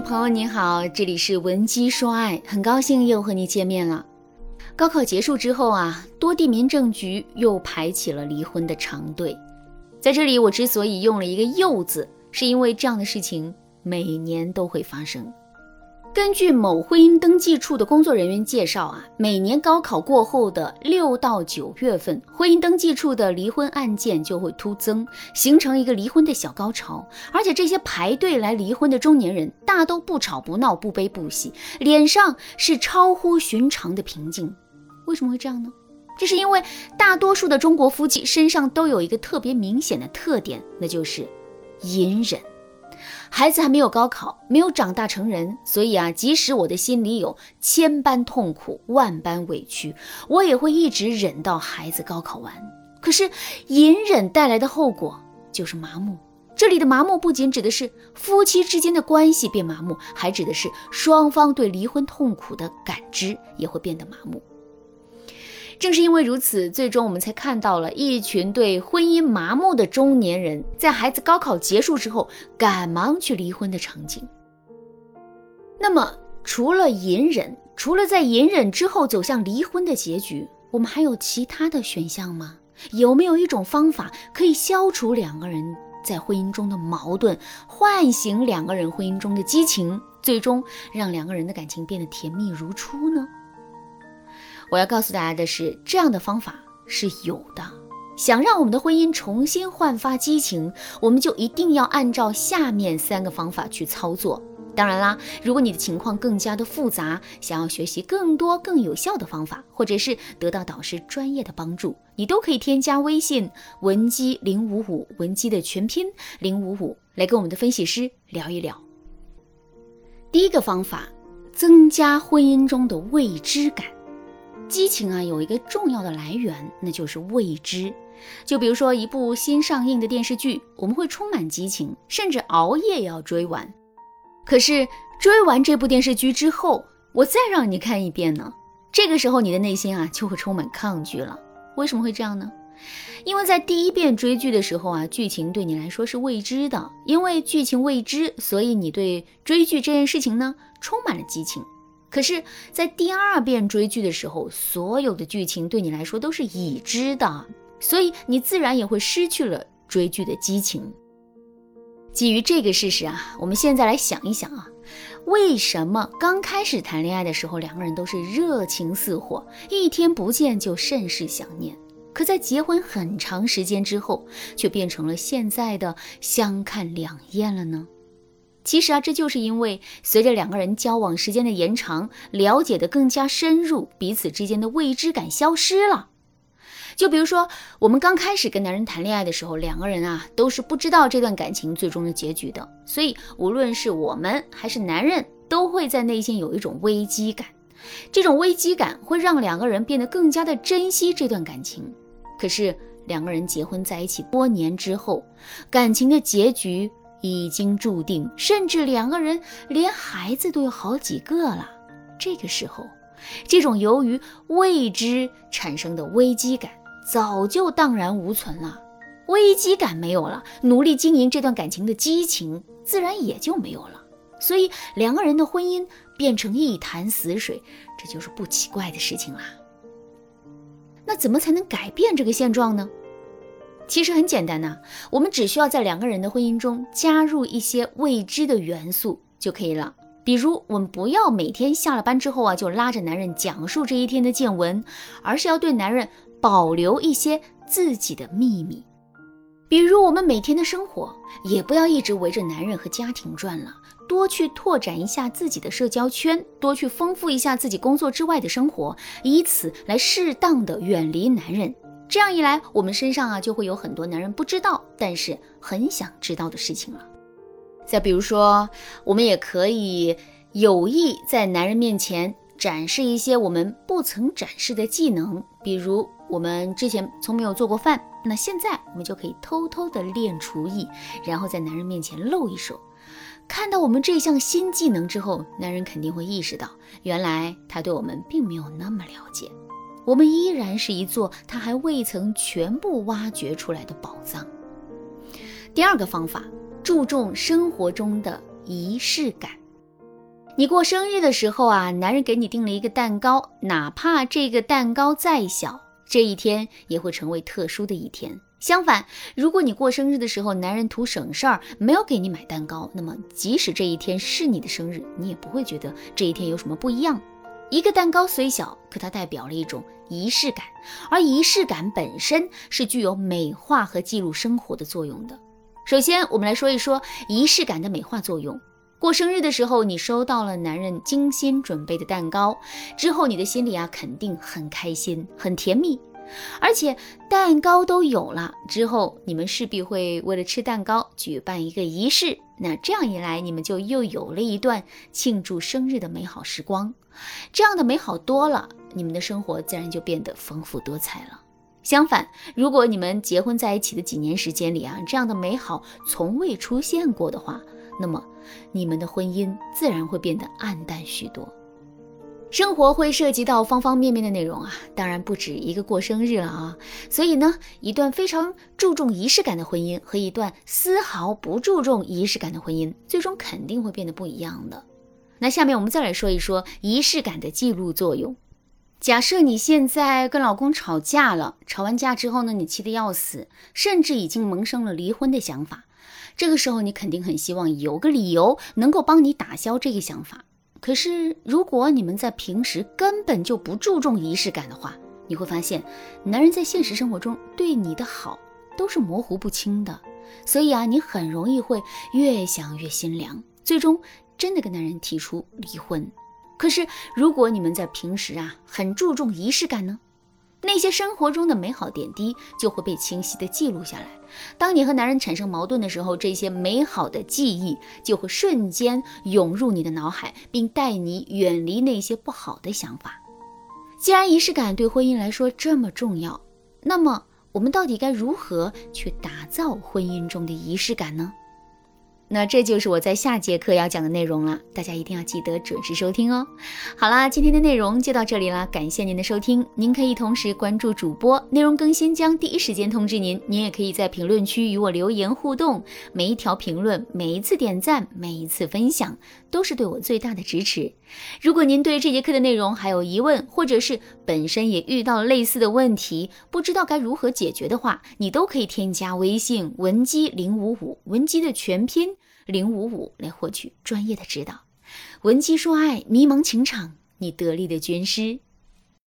朋友你好，这里是文姬说爱，很高兴又和你见面了。高考结束之后啊，多地民政局又排起了离婚的长队。在这里，我之所以用了一个“又”字，是因为这样的事情每年都会发生。根据某婚姻登记处的工作人员介绍啊，每年高考过后的六到九月份，婚姻登记处的离婚案件就会突增，形成一个离婚的小高潮。而且这些排队来离婚的中年人，大都不吵不闹、不悲不喜，脸上是超乎寻常的平静。为什么会这样呢？这是因为大多数的中国夫妻身上都有一个特别明显的特点，那就是隐忍。孩子还没有高考，没有长大成人，所以啊，即使我的心里有千般痛苦、万般委屈，我也会一直忍到孩子高考完。可是，隐忍带来的后果就是麻木。这里的麻木不仅指的是夫妻之间的关系变麻木，还指的是双方对离婚痛苦的感知也会变得麻木。正是因为如此，最终我们才看到了一群对婚姻麻木的中年人，在孩子高考结束之后赶忙去离婚的场景。那么，除了隐忍，除了在隐忍之后走向离婚的结局，我们还有其他的选项吗？有没有一种方法可以消除两个人在婚姻中的矛盾，唤醒两个人婚姻中的激情，最终让两个人的感情变得甜蜜如初呢？我要告诉大家的是，这样的方法是有的。想让我们的婚姻重新焕发激情，我们就一定要按照下面三个方法去操作。当然啦，如果你的情况更加的复杂，想要学习更多更有效的方法，或者是得到导师专业的帮助，你都可以添加微信文姬零五五，文姬的全拼零五五，来跟我们的分析师聊一聊。第一个方法，增加婚姻中的未知感。激情啊，有一个重要的来源，那就是未知。就比如说一部新上映的电视剧，我们会充满激情，甚至熬夜也要追完。可是追完这部电视剧之后，我再让你看一遍呢，这个时候你的内心啊就会充满抗拒了。为什么会这样呢？因为在第一遍追剧的时候啊，剧情对你来说是未知的，因为剧情未知，所以你对追剧这件事情呢充满了激情。可是，在第二遍追剧的时候，所有的剧情对你来说都是已知的，所以你自然也会失去了追剧的激情。基于这个事实啊，我们现在来想一想啊，为什么刚开始谈恋爱的时候，两个人都是热情似火，一天不见就甚是想念，可在结婚很长时间之后，却变成了现在的相看两厌了呢？其实啊，这就是因为随着两个人交往时间的延长，了解的更加深入，彼此之间的未知感消失了。就比如说，我们刚开始跟男人谈恋爱的时候，两个人啊都是不知道这段感情最终的结局的，所以无论是我们还是男人，都会在内心有一种危机感。这种危机感会让两个人变得更加的珍惜这段感情。可是两个人结婚在一起多年之后，感情的结局。已经注定，甚至两个人连孩子都有好几个了。这个时候，这种由于未知产生的危机感早就荡然无存了。危机感没有了，努力经营这段感情的激情自然也就没有了。所以，两个人的婚姻变成一潭死水，这就是不奇怪的事情啦。那怎么才能改变这个现状呢？其实很简单呐，我们只需要在两个人的婚姻中加入一些未知的元素就可以了。比如，我们不要每天下了班之后啊，就拉着男人讲述这一天的见闻，而是要对男人保留一些自己的秘密。比如，我们每天的生活也不要一直围着男人和家庭转了，多去拓展一下自己的社交圈，多去丰富一下自己工作之外的生活，以此来适当的远离男人。这样一来，我们身上啊就会有很多男人不知道，但是很想知道的事情了。再比如说，我们也可以有意在男人面前展示一些我们不曾展示的技能，比如我们之前从没有做过饭，那现在我们就可以偷偷的练厨艺，然后在男人面前露一手。看到我们这项新技能之后，男人肯定会意识到，原来他对我们并没有那么了解。我们依然是一座他还未曾全部挖掘出来的宝藏。第二个方法，注重生活中的仪式感。你过生日的时候啊，男人给你订了一个蛋糕，哪怕这个蛋糕再小，这一天也会成为特殊的一天。相反，如果你过生日的时候，男人图省事儿没有给你买蛋糕，那么即使这一天是你的生日，你也不会觉得这一天有什么不一样。一个蛋糕虽小，可它代表了一种仪式感，而仪式感本身是具有美化和记录生活的作用的。首先，我们来说一说仪式感的美化作用。过生日的时候，你收到了男人精心准备的蛋糕，之后你的心里啊肯定很开心、很甜蜜。而且蛋糕都有了之后，你们势必会为了吃蛋糕举办一个仪式。那这样一来，你们就又有了一段庆祝生日的美好时光。这样的美好多了，你们的生活自然就变得丰富多彩了。相反，如果你们结婚在一起的几年时间里啊，这样的美好从未出现过的话，那么你们的婚姻自然会变得暗淡许多。生活会涉及到方方面面的内容啊，当然不止一个过生日了啊。所以呢，一段非常注重仪式感的婚姻和一段丝毫不注重仪式感的婚姻，最终肯定会变得不一样的。那下面我们再来说一说仪式感的记录作用。假设你现在跟老公吵架了，吵完架之后呢，你气得要死，甚至已经萌生了离婚的想法。这个时候，你肯定很希望有个理由能够帮你打消这个想法。可是，如果你们在平时根本就不注重仪式感的话，你会发现，男人在现实生活中对你的好都是模糊不清的。所以啊，你很容易会越想越心凉，最终真的跟男人提出离婚。可是，如果你们在平时啊很注重仪式感呢？那些生活中的美好点滴就会被清晰地记录下来。当你和男人产生矛盾的时候，这些美好的记忆就会瞬间涌入你的脑海，并带你远离那些不好的想法。既然仪式感对婚姻来说这么重要，那么我们到底该如何去打造婚姻中的仪式感呢？那这就是我在下节课要讲的内容了，大家一定要记得准时收听哦。好啦，今天的内容就到这里啦，感谢您的收听。您可以同时关注主播，内容更新将第一时间通知您。您也可以在评论区与我留言互动，每一条评论、每一次点赞、每一次分享，都是对我最大的支持。如果您对这节课的内容还有疑问，或者是本身也遇到类似的问题，不知道该如何解决的话，你都可以添加微信文姬零五五，文姬的全拼。零五五来获取专业的指导，文姬说爱，迷茫情场，你得力的军师。